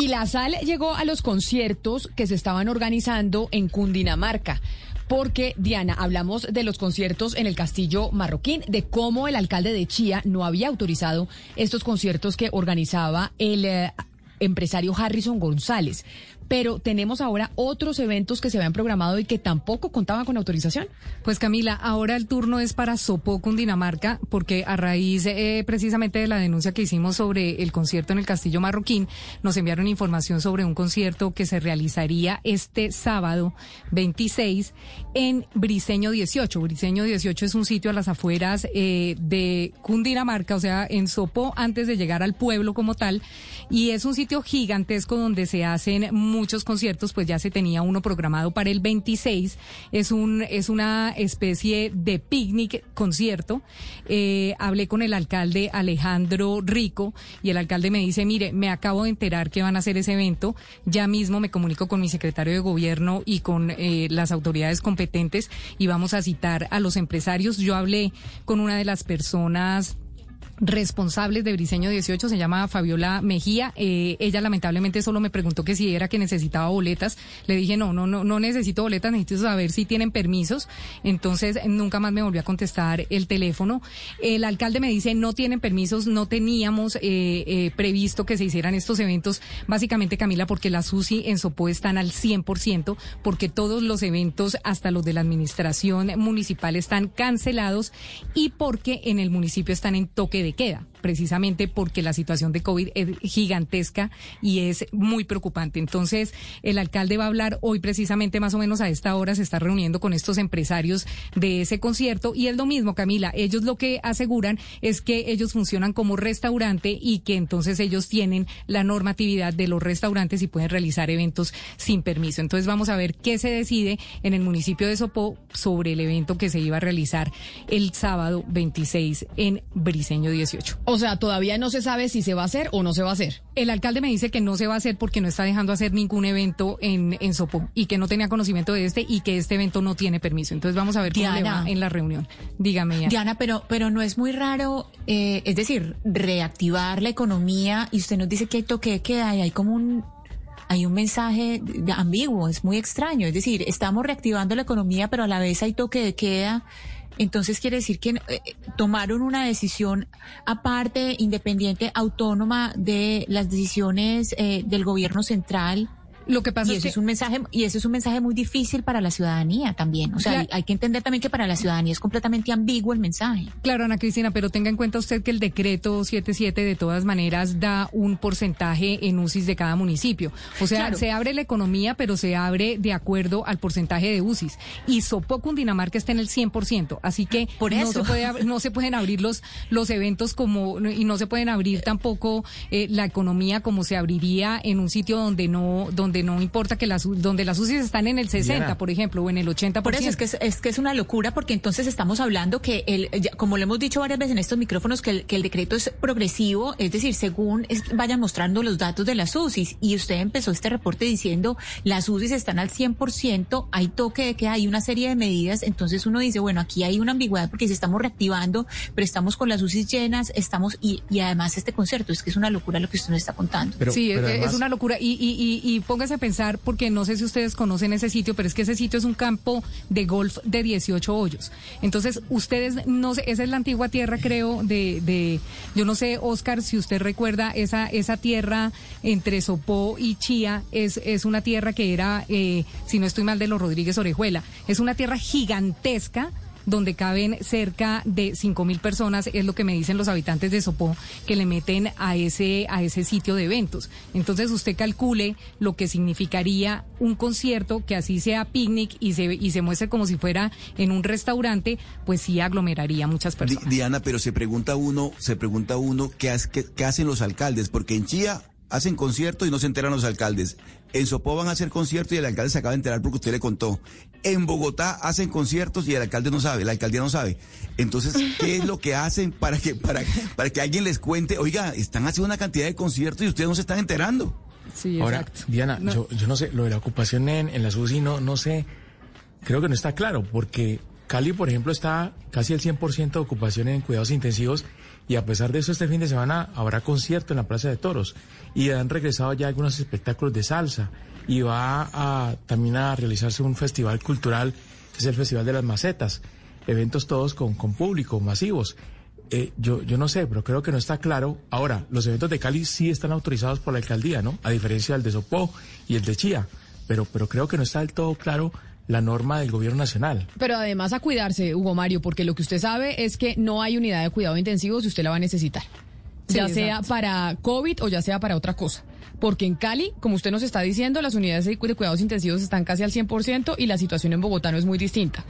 Y la sal llegó a los conciertos que se estaban organizando en Cundinamarca. Porque, Diana, hablamos de los conciertos en el Castillo Marroquín, de cómo el alcalde de Chía no había autorizado estos conciertos que organizaba el eh, empresario Harrison González pero tenemos ahora otros eventos que se habían programado y que tampoco contaban con autorización. Pues Camila, ahora el turno es para Sopó, Cundinamarca, porque a raíz eh, precisamente de la denuncia que hicimos sobre el concierto en el Castillo Marroquín, nos enviaron información sobre un concierto que se realizaría este sábado 26 en Briseño 18. Briseño 18 es un sitio a las afueras eh, de Cundinamarca, o sea, en Sopó, antes de llegar al pueblo como tal, y es un sitio gigantesco donde se hacen muchos conciertos, pues ya se tenía uno programado para el 26. Es un es una especie de picnic concierto. Eh, hablé con el alcalde Alejandro Rico y el alcalde me dice, mire, me acabo de enterar que van a hacer ese evento. Ya mismo me comunico con mi secretario de gobierno y con eh, las autoridades competentes y vamos a citar a los empresarios. Yo hablé con una de las personas responsables de Briseño 18, se llama Fabiola Mejía. Eh, ella lamentablemente solo me preguntó que si era que necesitaba boletas. Le dije, no, no, no, no necesito boletas, necesito saber si tienen permisos. Entonces nunca más me volvió a contestar el teléfono. El alcalde me dice, no tienen permisos, no teníamos eh, eh, previsto que se hicieran estos eventos, básicamente Camila, porque las UCI en Sopó están al 100%, porque todos los eventos, hasta los de la administración municipal, están cancelados y porque en el municipio están en toque de queda precisamente porque la situación de COVID es gigantesca y es muy preocupante. Entonces, el alcalde va a hablar hoy precisamente más o menos a esta hora, se está reuniendo con estos empresarios de ese concierto y es lo mismo, Camila, ellos lo que aseguran es que ellos funcionan como restaurante y que entonces ellos tienen la normatividad de los restaurantes y pueden realizar eventos sin permiso. Entonces, vamos a ver qué se decide en el municipio de Sopó sobre el evento que se iba a realizar el sábado 26 en Briseño 18. O sea, todavía no se sabe si se va a hacer o no se va a hacer. El alcalde me dice que no se va a hacer porque no está dejando hacer ningún evento en, en Sopo y que no tenía conocimiento de este y que este evento no tiene permiso. Entonces vamos a ver cómo le va en la reunión. Dígame. Diana, pero, pero no es muy raro, eh, es decir, reactivar la economía y usted nos dice que hay toque de queda y hay como un hay un mensaje ambiguo, es muy extraño. Es decir, estamos reactivando la economía, pero a la vez hay toque de queda. Entonces quiere decir que eh, tomaron una decisión aparte, independiente, autónoma de las decisiones eh, del gobierno central lo que pasa y es que... es un mensaje y ese es un mensaje muy difícil para la ciudadanía también. O sea, hay que entender también que para la ciudadanía es completamente ambiguo el mensaje. Claro, Ana Cristina, pero tenga en cuenta usted que el decreto 77 de todas maneras da un porcentaje en UCIs de cada municipio. O sea, se abre la economía, pero se abre de acuerdo al porcentaje de UCIs. Y Sopó Cundinamarca está en el 100%, así que Por no se puede no se pueden abrir los los eventos como y no se pueden abrir tampoco eh, la economía como se abriría en un sitio donde no donde no importa que las donde las UCIs están en el 60, por ejemplo, o en el 80%. Por eso es que es, que es una locura porque entonces estamos hablando que el como lo hemos dicho varias veces en estos micrófonos que el, que el decreto es progresivo, es decir, según vayan mostrando los datos de las UCIs y usted empezó este reporte diciendo las UCIs están al 100%, hay toque de que hay una serie de medidas, entonces uno dice, bueno, aquí hay una ambigüedad porque si estamos reactivando, pero estamos con las UCIs llenas, estamos y, y además este concierto, es que es una locura lo que usted nos está contando. sí, es, una locura y, y, y, y póngase a pensar, porque no sé si ustedes conocen ese sitio, pero es que ese sitio es un campo de golf de 18 hoyos. Entonces, ustedes, no sé, esa es la antigua tierra, creo, de, de yo no sé, Oscar, si usted recuerda, esa, esa tierra entre Sopó y Chía es, es una tierra que era, eh, si no estoy mal, de los Rodríguez Orejuela. Es una tierra gigantesca donde caben cerca de cinco mil personas, es lo que me dicen los habitantes de Sopó, que le meten a ese, a ese sitio de eventos. Entonces usted calcule lo que significaría un concierto que así sea picnic y se, y se muestre como si fuera en un restaurante, pues sí aglomeraría muchas personas. Diana, pero se pregunta uno, se pregunta uno qué, qué hacen los alcaldes, porque en Chía hacen conciertos y no se enteran los alcaldes. En Sopó van a hacer conciertos y el alcalde se acaba de enterar porque usted le contó. En Bogotá hacen conciertos y el alcalde no sabe, la alcaldía no sabe. Entonces, ¿qué es lo que hacen para que, para, para que alguien les cuente? Oiga, están haciendo una cantidad de conciertos y ustedes no se están enterando. Sí, Ahora, Diana, Yo, yo no sé, lo de la ocupación en, en la SUSI no, no sé, creo que no está claro, porque Cali, por ejemplo, está casi al 100% de ocupación en cuidados intensivos y a pesar de eso, este fin de semana habrá concierto en la Plaza de Toros y han regresado ya algunos espectáculos de salsa y va a, también a realizarse un festival cultural que es el Festival de las Macetas, eventos todos con, con público, masivos. Eh, yo, yo no sé, pero creo que no está claro. Ahora, los eventos de Cali sí están autorizados por la alcaldía, ¿no? A diferencia del de Sopó y el de Chía. Pero, pero creo que no está del todo claro la norma del gobierno nacional. Pero además a cuidarse, Hugo Mario, porque lo que usted sabe es que no hay unidad de cuidado intensivo si usted la va a necesitar. Sí, ya sea para COVID o ya sea para otra cosa. Porque en Cali, como usted nos está diciendo, las unidades de cuidados intensivos están casi al 100% y la situación en Bogotá no es muy distinta.